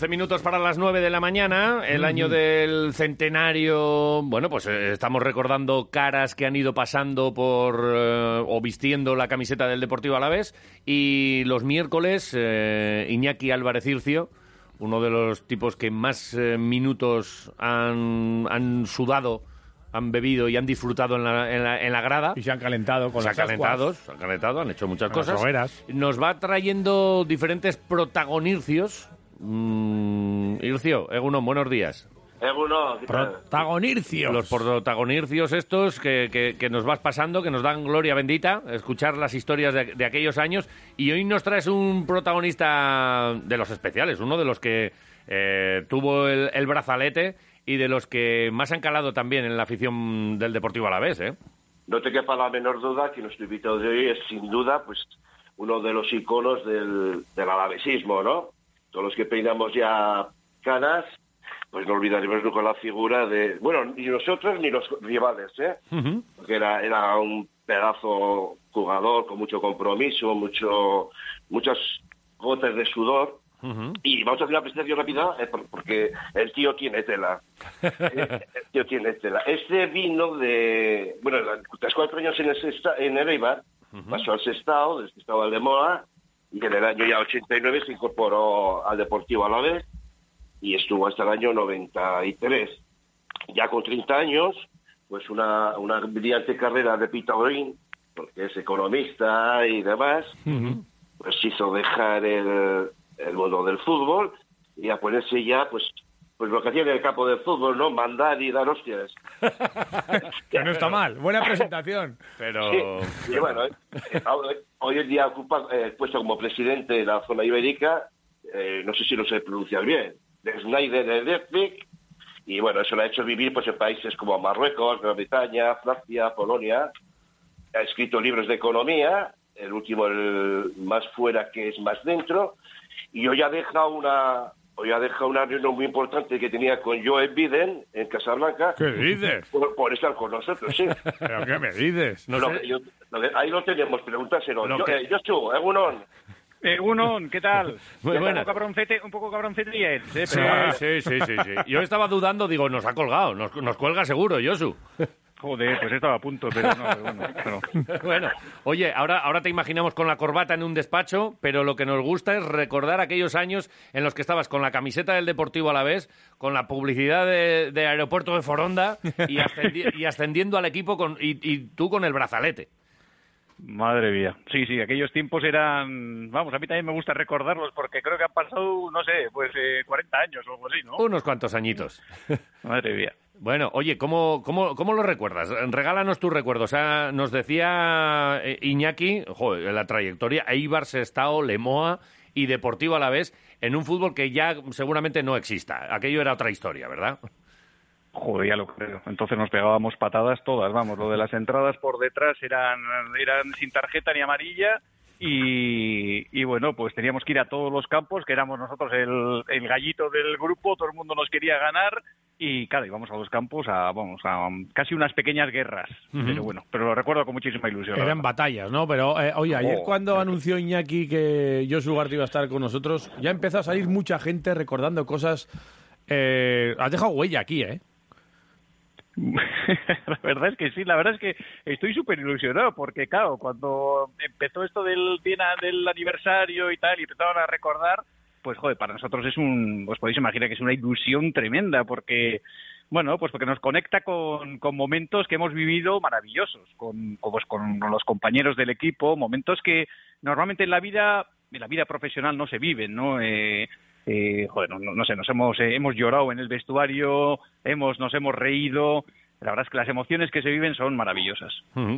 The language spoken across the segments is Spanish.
11 minutos para las 9 de la mañana, el año del centenario. Bueno, pues eh, estamos recordando caras que han ido pasando por eh, o vistiendo la camiseta del Deportivo Alavés. Y los miércoles, eh, Iñaki Álvarez Ircio, uno de los tipos que más eh, minutos han, han sudado, han bebido y han disfrutado en la, en la, en la grada. Y se han calentado con se han las calentado, ascuas. se han calentado, han hecho muchas cosas. Nos va trayendo diferentes protagonircios. Mm, Ircio, Egunon, buenos días. Eguno, ¿qué tal? Protagonircios. Los protagonircios estos que, que- que nos vas pasando, que nos dan gloria bendita, escuchar las historias de, de aquellos años. Y hoy nos traes un protagonista de los especiales, uno de los que eh, tuvo el, el brazalete y de los que más han calado también en la afición del Deportivo Alavés, ¿eh? No te quepa la menor duda que nuestro invitado de hoy es sin duda pues uno de los iconos del, del alavesismo, ¿no? Todos los que peinamos ya canas, pues no olvidaremos nunca la figura de, bueno, ni nosotros ni los rivales, ¿eh? Porque era, era un pedazo jugador con mucho compromiso, mucho, muchas gotas de sudor. Y vamos a hacer una presentación rápida eh, por- porque el tío tiene tela. El tío tiene tela. Este vino de, bueno, tras cuatro años en el, Sesta- en el Eibar, pasó al Sestao, del Sestao al de Moa, y en el año ya 89 se incorporó al Deportivo Alavés y estuvo hasta el año 93. Ya con 30 años, pues una, una brillante carrera de Pitagorín, porque es economista y demás, pues hizo dejar el, el mundo del fútbol y a ponerse ya, pues, pues lo que hacía en el campo de fútbol, ¿no? Mandar y dar hostias. Que no está mal. Buena presentación. Pero... Sí, y bueno, eh, hoy- en día ocupa eh, el puesto como presidente de la zona ibérica, eh, no sé si lo sé pronunciar bien, de Schneider Electric, y bueno, eso lo ha hecho vivir pues en países como Marruecos, Gran Bretaña, Francia, Polonia. Ha escrito libros de economía, el último, el más fuera que es más dentro, y hoy ha dejado una, hoy ha dejado una reunión muy importante que tenía con Joe Biden en Casablanca ¿Qué dices? por, por estar con nosotros, sí. ¿Pero qué me dices? No Lo sé- que yo- lo que- ahí lo tenemos, pregúntaselo. Lo Yo, que- eh, Josu, Egunon. Eh, Unon, ¿qué tal? Muy. Un poco cabroncete, un poco cabroncete y él, ¿eh? Sí, sí, sí, sí, sí. Yo estaba dudando, digo, nos ha colgado, nos, nos cuelga seguro, Yosu. Joder, pues estaba a punto, pero no, pero bueno, pero- Bueno, oye, ahora, ahora te imaginamos con la corbata en un despacho, pero lo que nos gusta es recordar aquellos años en los que estabas con la camiseta del Deportivo a la vez, con la publicidad de, de Aeropuerto de Foronda y, ascendi- y ascendiendo al equipo con, y, y tú con el brazalete. Madre mía. Sí, sí, aquellos tiempos eran... Vamos, a mí también me gusta recordarlos porque creo que han pasado, no sé, pues eh, 40 años o algo así, ¿no? Unos cuantos añitos. Madre mía. Bueno, oye, ¿cómo, cómo, cómo lo recuerdas? Regálanos tus recuerdos. O sea, nos decía eh, Iñaki, joder, la trayectoria, Eibar, Sestao, Lemoa y Deportivo a la vez, en un fútbol que ya seguramente no exista. Aquello era otra historia, ¿verdad? Joder, ya lo creo. Entonces nos pegábamos patadas todas, vamos. Lo de las entradas por detrás eran, eran sin tarjeta ni amarilla y, y bueno, pues teníamos que ir a todos los campos, que éramos nosotros el, el gallito del grupo, todo el mundo nos quería ganar y claro, íbamos a los campos a, vamos, a casi unas pequeñas guerras. Pero bueno, pero lo recuerdo con muchísima ilusión. Eran batallas, ¿no? Pero, eh, oye, ayer Oh, cuando no anunció Iñaki que Josu Ugarte iba a estar con nosotros, ya empezó a salir mucha gente recordando cosas. Eh, has dejado huella aquí, ¿eh? la verdad es que sí, la verdad es que estoy súper ilusionado porque, claro, cuando empezó esto del, del aniversario y tal y empezaron a recordar, pues, joder, para nosotros es un, os podéis imaginar que es una ilusión tremenda porque, bueno, pues porque nos conecta con, con momentos que hemos vivido maravillosos, con, con, con los compañeros del equipo, momentos que normalmente en la vida, en la vida profesional no se viven, ¿no? Eh, eh, joder, no, no sé, nos hemos, eh, hemos llorado en el vestuario, hemos, nos hemos reído. La verdad es que las emociones que se viven son maravillosas.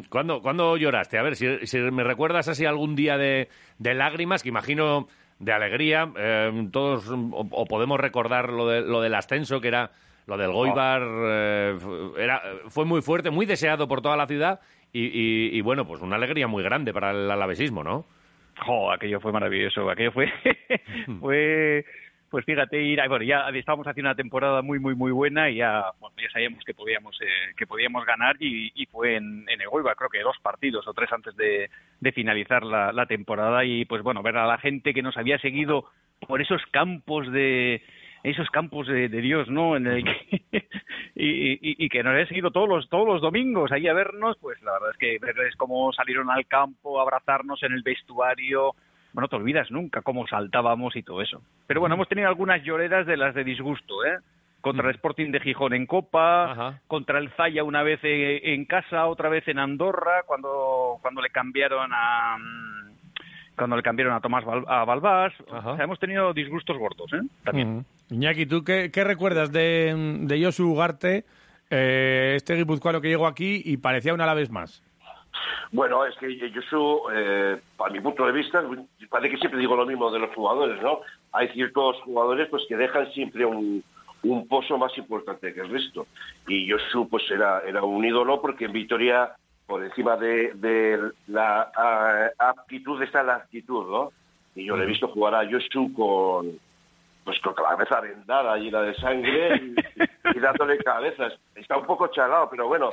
¿Cuándo, cuándo lloraste? A ver, si, me recuerdas así algún día de, de lágrimas, que imagino de alegría, eh, todos o, podemos recordar lo, de, lo del ascenso, que era lo del Goibar, era, fue muy fuerte, muy deseado por toda la ciudad y, y- y, bueno, pues una alegría muy grande para el alavesismo, ¿no? Jo, aquello fue maravilloso, aquello fue, fue, pues fíjate, ir, a- bueno, ya estábamos haciendo una temporada muy, muy, muy buena y ya, bueno, ya sabíamos que podíamos, eh, que podíamos ganar y, y fue en, en Egoiba, creo que dos partidos o tres antes de, de finalizar la, la temporada y pues bueno, ver a la gente que nos había seguido por esos campos de esos campos de, Dios, ¿no? En el que, y, y, que nos haya seguido todos los todos los domingos ahí a vernos, pues la verdad es que verles cómo salieron al campo, abrazarnos en el vestuario, bueno, te olvidas nunca cómo saltábamos y todo eso. Pero bueno, hemos tenido algunas lloreras de las de disgusto, ¿eh? Contra el Sporting de Gijón en Copa, contra el Zaya una vez en casa, otra vez en Andorra, cuando, cuando le cambiaron a mm, cuando le cambiaron a Tomás a Balbás. hemos tenido disgustos gordos, ¿eh? También. Iñaki, ¿tú qué, recuerdas de, de Josu Ugarte, eh, este guipuzcoano que llegó aquí y parecía una vez más? Bueno, es que Josu, eh, para mi punto de vista, parece que siempre digo lo mismo de los jugadores, ¿no? Hay ciertos jugadores pues que dejan siempre un, un pozo más importante que el resto. Y Josu pues era, era un ídolo porque en Vitoria por encima de, la aptitud está la actitud, ¿no? Y yo le he visto jugar a Josu con, pues con la cabeza vendada llena de sangre y, dándole cabezas. Está un poco chalado, pero bueno,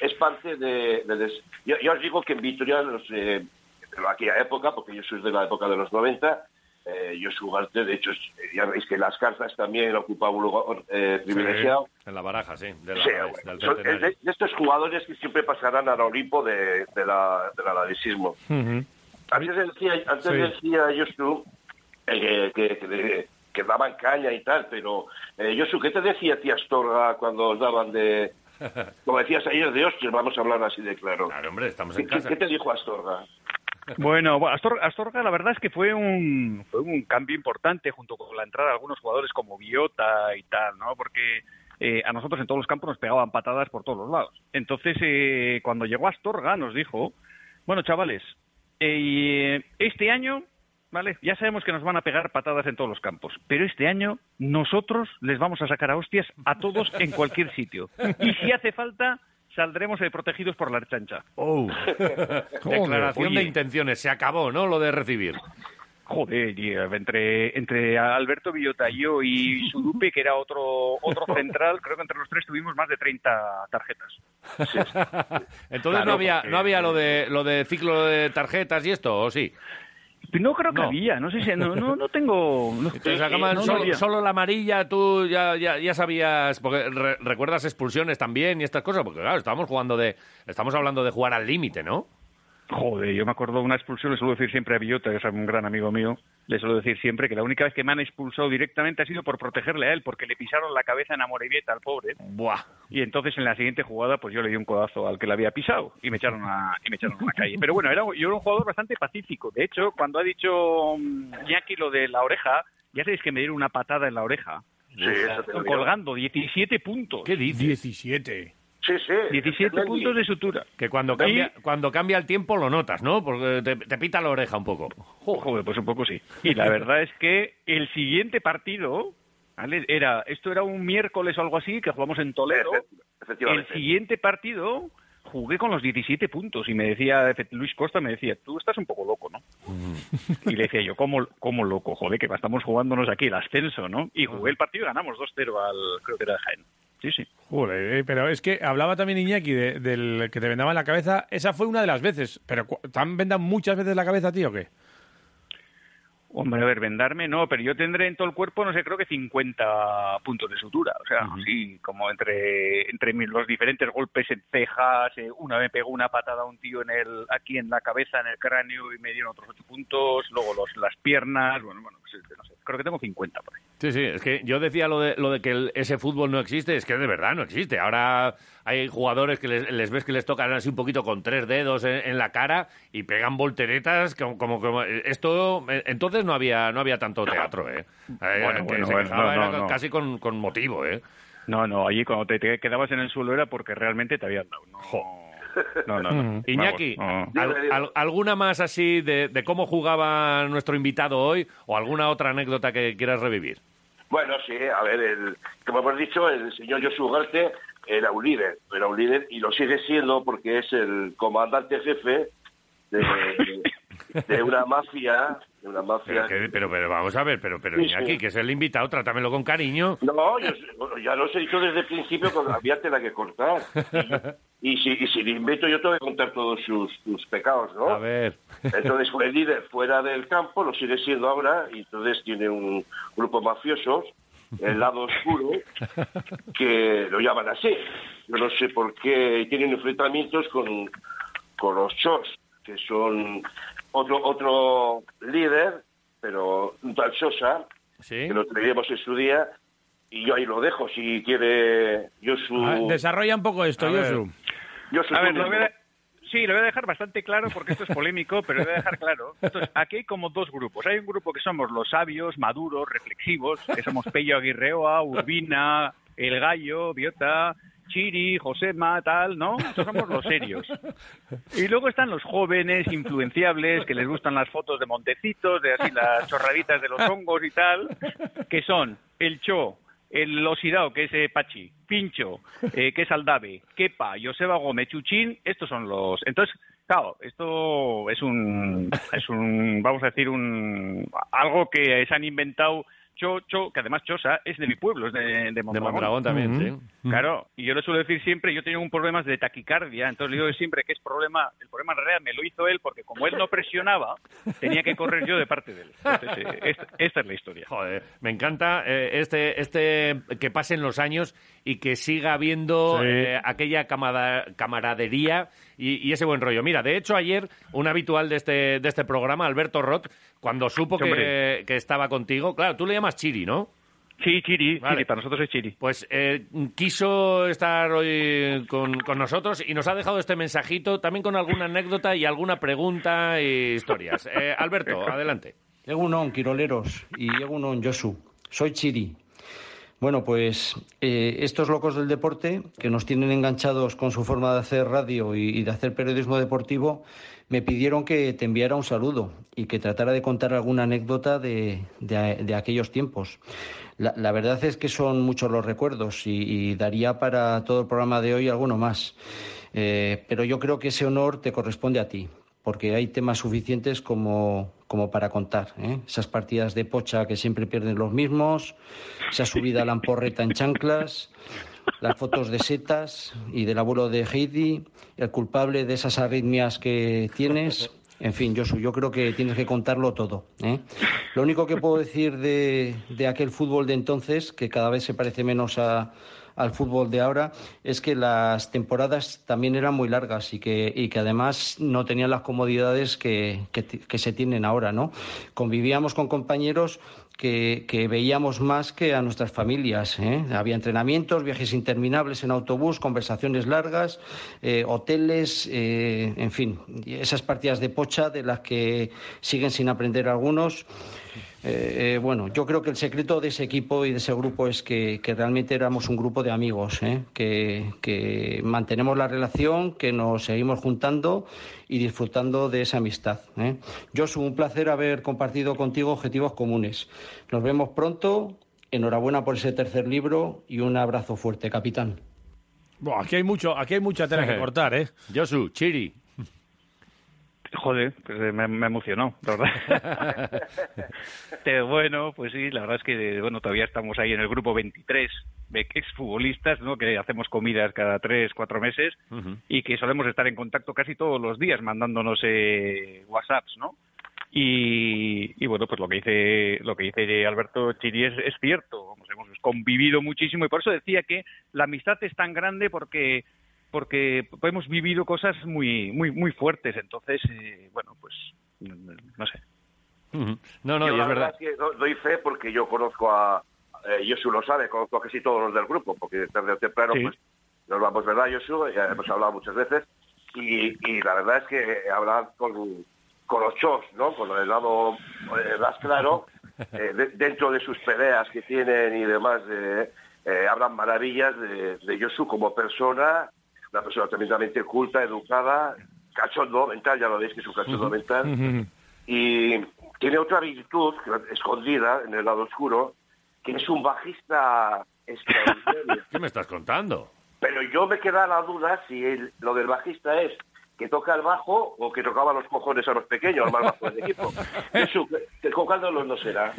es, parte de... Yo, os digo que en Vitoria, no sé, de aquella época, porque yo soy de la época de los 90, eh, Josu Ugarte, de hecho, ya veis que las cartas también ocupaba un lugar eh, privilegiado. en la baraja, sí. De, de, estos jugadores que siempre pasarán al Olimpo de, la, del atletismo. Antes decía, antes decía Josu eh, que, que, daban caña y tal, pero eh, Josu, ¿qué te decía tía Astorga cuando os daban de... Como decías ayer de hostias, vamos a hablar así de claro. Claro, hombre, estamos en casa. ¿Qué, te dijo Astorga? Bueno, Astorga, la verdad es que fue un, fue un cambio importante junto con la entrada de algunos jugadores como Biota y tal, ¿no? Porque eh, a nosotros en todos los campos nos pegaban patadas por todos los lados. Entonces, eh, cuando llegó Astorga nos dijo, bueno, chavales, eh, este año, ¿vale? Ya sabemos que nos van a pegar patadas en todos los campos, pero este año nosotros les vamos a sacar a hostias a todos en cualquier sitio. Y si hace falta, saldremos protegidos por la chancha. Oh. Declaración de intenciones, se acabó, ¿no? Lo de recibir. Joder, entre, entre Alberto Villota y yo y Sudupe, que era otro otro central, creo que entre los tres tuvimos más de 30 tarjetas. Entonces no había no había lo de lo de ciclo de tarjetas y esto, ¿o sí? No creo que había, no sé si, no, no, tengo... solo, la amarilla, tú ya, ya, ya sabías, porque recuerdas expulsiones también y estas cosas, porque claro, estábamos jugando de, estamos hablando de jugar al límite, ¿no? Joder, yo me acuerdo de una expulsión, le suelo decir siempre a Villota, que es un gran amigo mío, le suelo decir siempre que la única vez que me han expulsado directamente ha sido por protegerle a él, porque le pisaron la cabeza en Amorebieta al pobre. Buah. Y entonces en la siguiente jugada, pues yo le di un codazo al que le había pisado y me echaron a, y me echaron a la calle. Pero bueno, era, yo era un jugador bastante pacífico. De hecho, cuando ha dicho Iñaki mm, lo de la oreja, ya sabéis que me dieron una patada en la oreja. Sí, eso colgando, 17 puntos. ¿Qué dices? 17. Sí, sí. 17 puntos de sutura. Que cuando cambia, cuando cambia el tiempo lo notas, ¿no? Porque te, pita la oreja un poco. Joder, pues un poco sí. Y la verdad es que el siguiente partido, ¿vale? Era, esto era un miércoles o algo así, que jugamos en Toledo. El siguiente partido jugué con los 17 puntos y me decía, Luis Costa me decía, tú estás un poco loco, ¿no? Mm. Y le decía yo, ¿cómo, ¿cómo loco? Joder, que estamos jugándonos aquí el ascenso, ¿no? Y jugué el partido y ganamos 2-0 al, creo que era Jaén. Sí, sí. Joder, eh, pero es que hablaba también Iñaki del que te vendaba en la cabeza. Esa fue una de las veces. ¿Pero te han vendado muchas veces la cabeza ti o qué? Hombre, a ver, vendarme no, pero yo tendré en todo el cuerpo, no sé, creo que 50 puntos de sutura. O sea, sí, como entre, entre los diferentes golpes en cejas, eh, una me pegó una patada a un tío en el, aquí en la cabeza, en el cráneo, y me dieron otros 8 puntos, luego los, las piernas, bueno, bueno, pues, no sé, creo que tengo 50 por ahí. Sí, sí, es que yo decía lo de, lo de que ese fútbol no existe, es que de verdad no existe. Ahora hay jugadores que les, ves que les tocan así un poquito con tres dedos en, la cara y pegan volteretas como, como, esto entonces no había no había tanto teatro, ¿eh? eh bueno, casi con, con, motivo, ¿eh? No, no, allí cuando te, quedabas en el suelo era porque realmente te habían dado. No, no, no. Iñaki, ¿alguna más así de, cómo jugaba nuestro invitado hoy o alguna otra anécdota que quieras revivir? Bueno, sí, a ver, el, como hemos dicho, el señor Josu Ugarte era un líder, era un líder y lo sigue siendo porque es el comandante jefe de, de una mafia, de una mafia. Pero, que- pero, pero vamos a ver, pero, pero Sí, sí. Iñaki, que es el invitado, trátamelo con cariño. No, yo, ya lo he dicho desde el principio, con había tela que cortar. Y, y si, y si le invito, yo tengo que contar todos sus, sus pecados, ¿no? A ver. Entonces fue líder fuera del campo, lo sigue siendo ahora, y entonces tiene un grupo mafioso, el lado oscuro, que lo llaman así. Yo no sé por qué tienen enfrentamientos con, con los Chos, que son otro otro líder, pero un tal Sosa, ¿Sí? que lo traeremos en su día, y yo ahí lo dejo, si quiere yo su... Ah, desarrolla un poco esto. Josu. A ver, turno. lo voy a, sí, lo voy a dejar bastante claro porque esto es polémico, pero lo voy a dejar claro. Entonces, aquí hay como dos grupos. Hay un grupo que somos los sabios, maduros, reflexivos, que somos Pello Aguirreoa, Urbina, El Gallo, Biota, Chiri, Josema, tal, ¿no? Estos somos los serios. Y luego están los jóvenes, influenciables, que les gustan las fotos de montecitos, de así las chorraditas de los hongos y tal, que son el Cho, el Osidao, que es eh, Pachi, Pincho, eh, que es Aldave, Kepa, Joseba Gómez, Chuchín, estos son los... Entonces, claro, esto es un, es un, vamos a decir, un algo que se han inventado Cho, Cho, que además Chosa es de mi pueblo, es de, de De Mondragón. Mondragón también, sí. Claro, y yo le suelo decir siempre, yo tengo un problema de taquicardia, entonces le digo siempre que es problema, el problema en realidad me lo hizo él porque como él no presionaba, tenía que correr yo de parte de él. Entonces, eh, esta, esta es la historia. Joder, me encanta eh, este, este que pasen los años y que siga habiendo Sí. eh, aquella camada- camaradería y, y ese buen rollo. Mira, de hecho ayer un habitual de este, de este programa, Alberto Roth, cuando supo que, que estaba contigo, claro, tú le llamas Chiri, ¿no? Sí, Chiri, Vale. Chiri, para nosotros es Chiri. Pues eh, quiso estar hoy con, con nosotros y nos ha dejado este mensajito también con alguna anécdota y alguna pregunta e historias. Eh, Alberto, adelante. Egunon, Quiroleros, y Egunon, Josu. Soy Chiri. Bueno, pues eh, estos locos del deporte, que nos tienen enganchados con su forma de hacer radio y, de hacer periodismo deportivo, me pidieron que te enviara un saludo y que tratara de contar alguna anécdota de, de- aquellos tiempos. La, verdad es que son muchos los recuerdos y, y daría para todo el programa de hoy alguno más. Eh, pero yo creo que ese honor te corresponde a ti, porque hay temas suficientes como, como para contar. ¿eh? Esas partidas de pocha que siempre pierden los mismos, esa subida a la amporreta en chanclas, las fotos de setas y del abuelo de Heidi, el culpable de esas arritmias que tienes. En fin, Josu, yo creo que tienes que contarlo todo. ¿eh? Lo único que puedo decir de, de aquel fútbol de entonces, que cada vez se parece menos a, al fútbol de ahora es que las temporadas también eran muy largas y que, y que además no tenían las comodidades que, que, se tienen ahora, ¿no? Convivíamos con compañeros que, que, veíamos más que a nuestras familias. ¿eh? Había entrenamientos, viajes interminables en autobús, conversaciones largas, eh, hoteles, eh, en fin, esas partidas de pocha de las que siguen sin aprender algunos. Eh, bueno, yo creo que el secreto de ese equipo y de ese grupo es que, que realmente éramos un grupo de amigos, ¿eh? que, que, mantenemos la relación, que nos seguimos juntando y disfrutando de esa amistad. ¿eh? Josu, un placer haber compartido contigo objetivos comunes. Nos vemos pronto. Enhorabuena por ese tercer libro y un abrazo fuerte, capitán. Bueno, aquí hay mucho, aquí hay mucha tela que cortar, ¿eh? Josu, Chiri. Joder, pues me, me emocionó, la verdad. Pero bueno, pues sí, la verdad es que bueno todavía estamos ahí en el grupo 23 de exfutbolistas, ¿no? Que hacemos comidas cada tres, cuatro meses uh -huh. y que solemos estar en contacto casi todos los días mandándonos eh, WhatsApps, ¿no? Y, y, bueno, pues lo que dice lo que dice Alberto Chiri es, es cierto, hemos convivido muchísimo y por eso decía que la amistad es tan grande porque porque hemos vivido cosas muy muy muy fuertes entonces eh, bueno pues no sé. No no yo y la es verdad, verdad. es que doy fe porque yo conozco a eh, Josu lo sabe conozco a casi todos los del grupo porque tarde o temprano sí. pues nos vamos verdad Josu ya hemos hablado muchas veces. Y, y la verdad es que hablar con con los chos no con el lado eh, más claro eh, de, dentro de sus peleas que tienen y demás eh, hablan maravillas de, de Josu como persona una persona tremendamente culta, educada, cachondo mental, ya lo veis que es un cachondo uh -huh. mental, uh -huh. y tiene otra virtud escondida en el lado oscuro, que es un bajista extraordinario. ¿Qué me estás contando? Pero yo me queda la duda si el, lo del bajista es que toca el bajo o que tocaba los cojones a los pequeños, al más bajo del equipo. Eso, cuál de los dos será.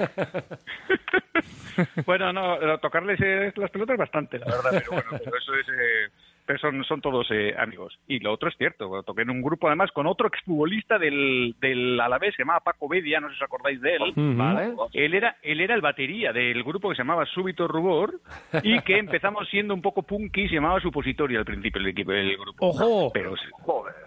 bueno, no, tocarles las pelotas bastante, la verdad, pero bueno, pero eso es... Eh, pero son, son todos eh, amigos. Y lo otro es cierto, toqué en un grupo además con otro exfutbolista del, del Alavés, se llamaba Paco Bedia, no sé si os acordáis de él. ¿Vale? Él era, él era el batería del grupo que se llamaba Súbito Rubor y que empezamos siendo un poco punky, se llamaba Supositorio al principio el equipo del grupo. ¡Ojo! Pero,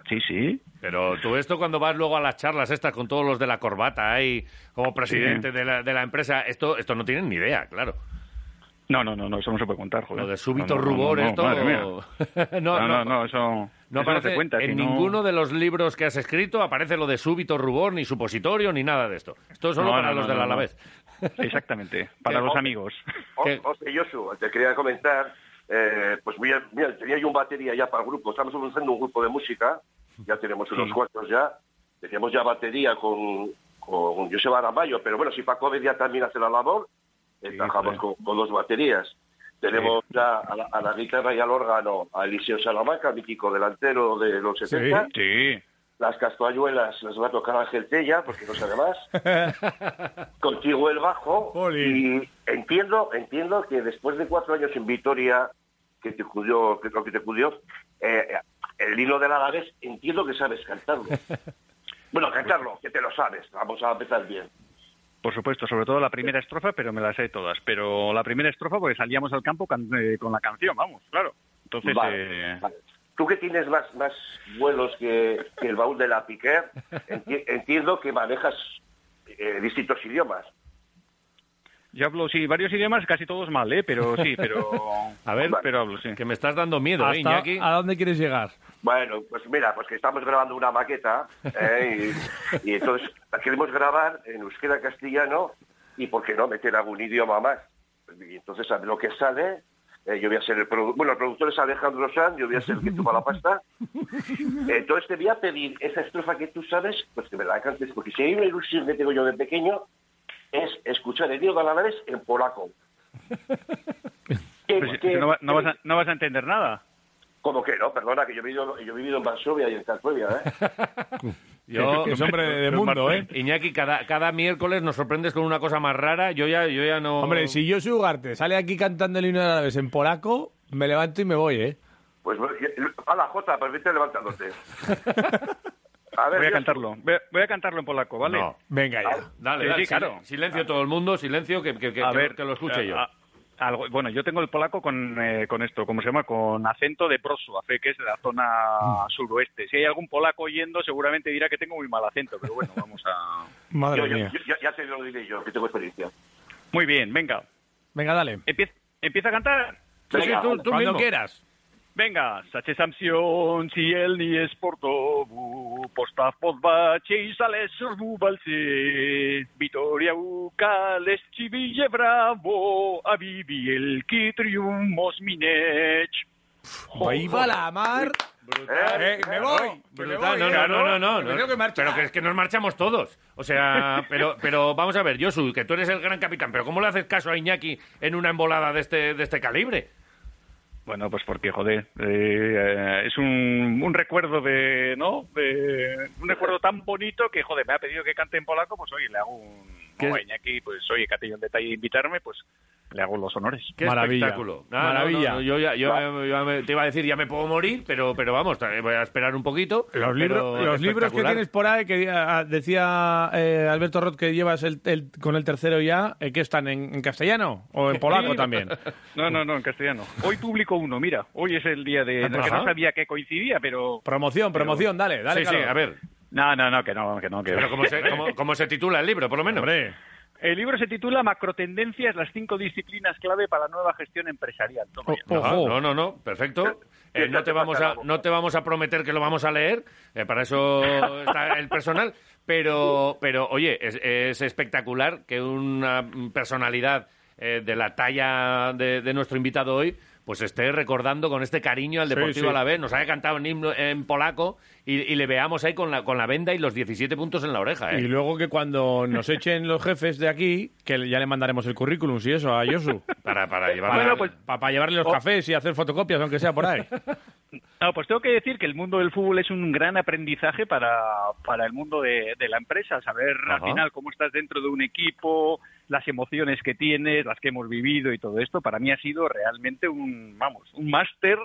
Sí, sí. Pero tú esto cuando vas luego a las charlas estas con todos los de la corbata ahí como presidente de, la, de la empresa, esto, esto no tienen ni idea, claro. No, no, no, no, eso no se puede contar, joder. Lo de súbito rubor, esto... no, no, no, eso... No aparece cuenta, en ninguno de los libros que has escrito aparece lo de súbito rubor, ni supositorio, ni nada de esto. Esto es solo para los del Alavés. Exactamente, para los amigos. José Josu, te quería comentar, eh, pues mira, tenía yo un batería ya para el grupo, estamos haciendo un grupo de música, ya tenemos unos cuantos ya, teníamos ya batería con, con Joseba Aramayo, pero bueno, si Paco ya también hace la labor, trabajamos con, dos baterías. Tenemos ya a la, guitarra y al órgano a Eliseo Salamanca, mítico delantero de los 70. Sí, Las castañuelas las va a tocar Ángel Tella, porque no sabe más. Contigo el bajo. Y entiendo, entiendo que después de cuatro años en Vitoria, que te cudió, que lo que te cudió, eh, el hilo del Alavés, entiendo que sabes cantarlo. bueno, cantarlo, que te lo sabes. Vamos a empezar bien. Por supuesto, sobre todo la primera estrofa, pero me las sé todas. Pero la primera estrofa, porque salíamos al campo eh, con la canción, vamos, claro. Entonces, eh... Tú que tienes más, más vuelos que, el baúl de la Piquer, entiendo que manejas eh, distintos idiomas. Yo hablo, sí, varios idiomas, casi todos mal, ¿eh? Pero sí, pero... A ver, pero hablo, sí. Que me estás dando miedo, ¿eh, Iñaki? ¿A dónde quieres llegar? Bueno, pues mira, pues que estamos grabando una maqueta ¿eh? y, entonces la queremos grabar en euskera castellano y, ¿por qué no, meter algún idioma más? Y entonces, a lo que sale, eh, yo voy a ser el productor, bueno, el productor es Alejandro Sanz, yo voy a ser el que toma la pasta. Entonces te voy a pedir esa estrofa que tú sabes, pues que me la cantes, porque si hay una ilusión que tengo yo de pequeño, es escuchar el la vez en polaco. no, vas a, no vas a entender nada. ¿Cómo que no? Perdona, que yo he vivido, yo he vivido en Varsovia y en Cracovia, ¿eh? yo, es hombre de mundo, ¿eh? Iñaki, cada, cada miércoles nos sorprendes con una cosa más rara. Yo ya, yo ya no... Hombre, si yo soy Ugarte, sale aquí cantando el himno de la vez en polaco, me levanto y me voy, ¿eh? Pues a la Jota, permítete levantándote. Voy a cantarlo. Voy a cantarlo en polaco, ¿vale? No. Venga ya. Dale, dale. claro. Silencio todo el mundo, silencio, que, que, que, a ver, que lo escuche yo. algo, bueno, yo tengo el polaco con, eh, con esto, ¿cómo se llama? Con acento de fe que es de la zona suroeste. Si hay algún polaco oyendo, seguramente dirá que tengo muy mal acento, pero bueno, vamos a... Madre mía. ya te lo diré yo, que tengo experiencia. Muy bien, venga. Venga, dale. Empieza, ¿empieza a cantar. Venga, tú, tú cuando quieras. Venga, sacie samsion cielni sportowu, postaw podbacie i zależą walce. Vitoria Ucales ci bravo, a vivi el que triunfos minech. ¡Viva la mar! Brutal. Eh, me voy. Brutal. no, no, no, no, no, que Pero que es que nos marchamos todos. O sea, pero, pero vamos a ver, Josu, que tú eres el gran capitán, pero ¿cómo le haces caso a Iñaki en una embolada de este, de este calibre? Bueno, pues porque, joder, eh, es un, un, recuerdo de, ¿no? De, un recuerdo tan bonito que, joder, me ha pedido que cante en polaco, pues oye, le hago un... ¿Qué? aquí, pues oye, que ha tenido un detalle invitarme, pues le hago los honores. Qué Maravilla. espectáculo. Maravilla. yo ya, yo, te iba a decir, ya me puedo morir, pero, pero vamos, voy a esperar un poquito. Los, libros, los libros que tienes por ahí, que ah, decía eh, Alberto Roth que llevas el, con el tercero ya, eh, ¿qué están? ¿En, castellano o en polaco también? No, no, no, en castellano. Hoy publico uno, mira, hoy es el día de... que no sabía que coincidía, pero... Promoción, promoción, dale, dale. Sí, sí, a ver. No, no, no, que no, que no. Que... Pero ¿cómo se, cómo se titula el libro, por lo menos? Hombre. El libro se titula Macrotendencias, las cinco disciplinas clave para la nueva gestión empresarial. no, no, no, perfecto. Eh, no, te vamos a, no te vamos a prometer que lo vamos a leer, eh, para eso está el personal, pero, pero oye, es, espectacular que una personalidad eh, de la talla de nuestro invitado hoy pues esté recordando con este cariño al Deportivo a la vez. Nos haya cantado en, en polaco y, le veamos ahí con la, con la venda y los 17 puntos en la oreja. ¿eh? Y luego que cuando nos echen los jefes de aquí, que ya le mandaremos el currículum y eso a Yosu. para, para, llevarle, pues, para, llevarle los cafés y hacer fotocopias, aunque sea por ahí. No, pues tengo que decir que el mundo del fútbol es un gran aprendizaje para, para el mundo de, la empresa, saber al final cómo estás dentro de un equipo, las emociones que tienes, las que hemos vivido y todo esto, para mí ha sido realmente un, vamos, un máster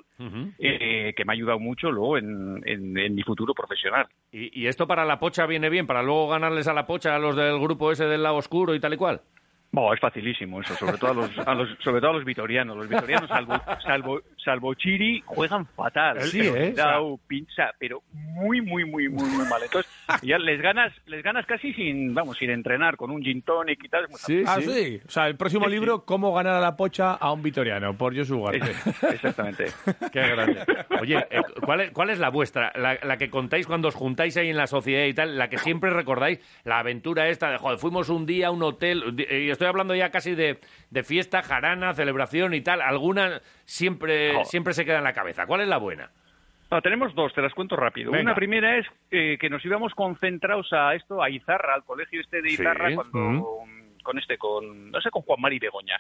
eh, que me ha ayudado mucho luego en, en, mi futuro profesional. ¿Y, ¿Y esto para la pocha viene bien, para luego ganarles a la pocha a los del grupo ese del lado oscuro y tal y cual? Es facilísimo eso, sobre todo a los, a los, sobre todo a los vitorianos. Los vitorianos, salvo, salvo, salvo Chiri, juegan fatal. Sí, ¿eh? pincha, pero muy, muy, muy, muy, muy mal. Entonces, ya les ganas, les ganas casi sin, vamos, sin entrenar, con un gin tonic y tal. sí, ah, sí. O sea, el próximo libro, Cómo ganar a la pocha a un vitoriano, por Josu Ugarte. Exactamente. Qué grande. Oye, eh, ¿cuál es, ¿cuál es la vuestra? La, la, que contáis cuando os juntáis ahí en la sociedad y tal, la que siempre recordáis, la aventura esta de, joder, fuimos un día a un hotel, y estoy hablando ya casi de, fiesta, jarana, celebración y tal. Alguna siempre, siempre se queda en la cabeza. ¿Cuál es la buena? tenemos dos, te las cuento rápido. Una primera es eh, que nos íbamos concentrados a esto, a Izarra, al colegio este de Izarra, cuando, con este, con, no sé, con Juan Mari Begoña.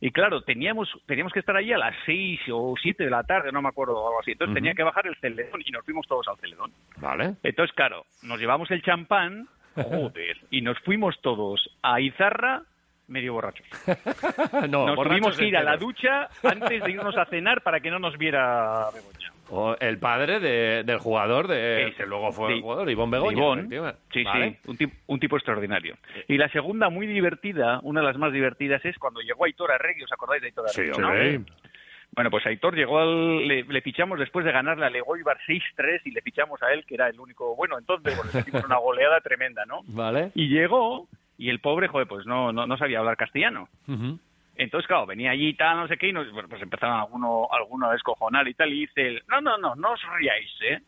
Y claro, teníamos, teníamos que estar allí a las seis o siete de la tarde, no me acuerdo, algo así. Entonces tenía que bajar el celedón y nos fuimos todos al celedón. Vale. Entonces, claro, nos llevamos el champán, joder, y nos fuimos todos a Izarra medio borrachos. no, nos tuvimos que ir a la ducha antes de irnos a cenar para que no nos viera Begoña. O el padre del jugador, de, que luego fue el jugador, Ivón Begoña. sí, sí, un tipo, extraordinario. Y la segunda, muy divertida, una de las más divertidas, es cuando llegó Aitor Arregui, ¿os acordáis de Aitor Arregui? Sí, Bueno, pues Aitor llegó al, le, fichamos después de ganarle a Legoibar 6-3 y le fichamos a él, que era el único bueno. Entonces, bueno, le hicimos una goleada tremenda, ¿no? Vale. Y llegó y el pobre, joder, pues no, no, no sabía hablar castellano. Entonces, claro, venía allí y tal, no sé qué, y nos, pues empezaron alguno, alguno a descojonar y tal, y dice, no, no, no, no os riáis, ¿eh?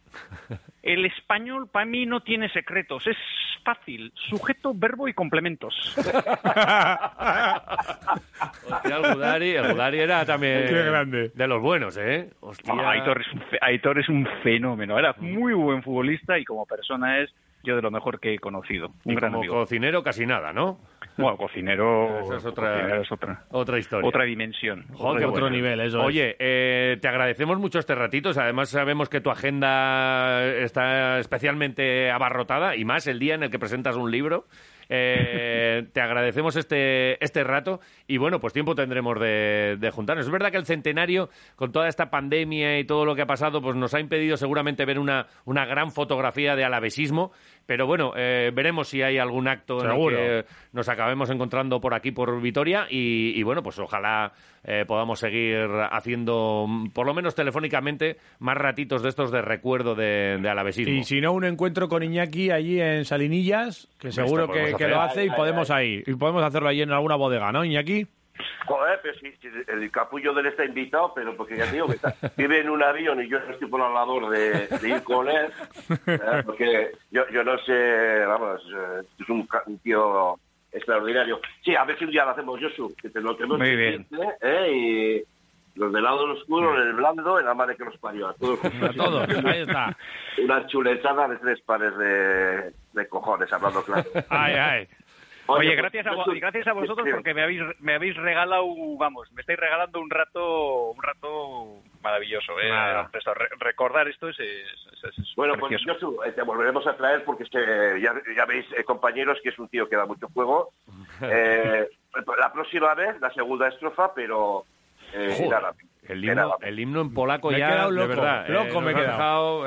El español para mí no tiene secretos, es fácil, sujeto, verbo y complementos. Hostia, el Gudari, el Gudari era también grande. de los buenos, ¿eh? Hostia. Aitor, es un, Aitor es un fenómeno, era muy buen futbolista y como persona es yo de lo mejor que he conocido. Un gran como cocinero casi nada, ¿no? Bueno, cocinero, es otra, otra, historia. Otra dimensión. otro nivel, eso Oye, eh, te agradecemos mucho este ratito. Además, sabemos que tu agenda está especialmente abarrotada y más el día en el que presentas un libro. Eh, te agradecemos este, este rato y bueno, pues tiempo tendremos de, juntarnos. Es verdad que el centenario, con toda esta pandemia y todo lo que ha pasado, pues nos ha impedido seguramente ver una, una gran fotografía de alavesismo, pero bueno, eh, veremos si hay algún acto en el que nos acabemos encontrando por aquí, por Vitoria y, bueno, pues ojalá eh, podamos seguir haciendo, por lo menos telefónicamente, más ratitos de estos de recuerdo de, de alavesismo. Y si no, un encuentro con Iñaki allí en Salinillas, que seguro que, que, lo hace y podemos ahí. Y podemos hacerlo allí en alguna bodega, ¿no, Iñaki? Joder, pero si, el capullo de él está invitado, pero porque ya digo que vive en un avión y yo estoy por al lado de, ir con él, ¿eh? porque yo, yo no sé, vamos, eh, es un, tío extraordinario. Sí, a ver si un día lo hacemos, Josu, que te lo tenemos Muy bien. ¿eh? Y los del lado oscuro, el blando, en la madre que nos parió. A todos, a todos ahí está. Una chuletada de tres pares de, de cojones, hablando claro. Ay, ay. Oye, gracias, a, gracias a vosotros porque me habéis, me habéis regalado, vamos, me estáis regalando un rato, un rato maravilloso. ¿eh? recordar esto es, Bueno, pues yo, eh, te volveremos a traer porque ya, veis, eh, compañeros, que es un tío que da mucho juego. Eh, la próxima vez, la segunda estrofa, pero... El himno, el himno en polaco ya, de verdad. Loco me he quedado.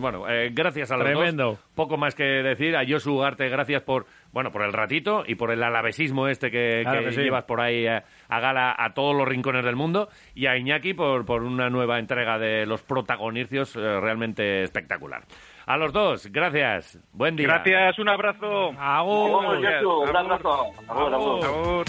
bueno, gracias a los Tremendo. Poco más que decir. A Josu Ugarte, gracias por bueno, por el ratito y por el alavesismo este que, llevas por ahí a, gala a todos los rincones del mundo y a Iñaki por, por una nueva entrega de los protagonicios eh, realmente espectacular. A los dos, gracias. Buen día. Gracias, un abrazo. Agur. Un abrazo.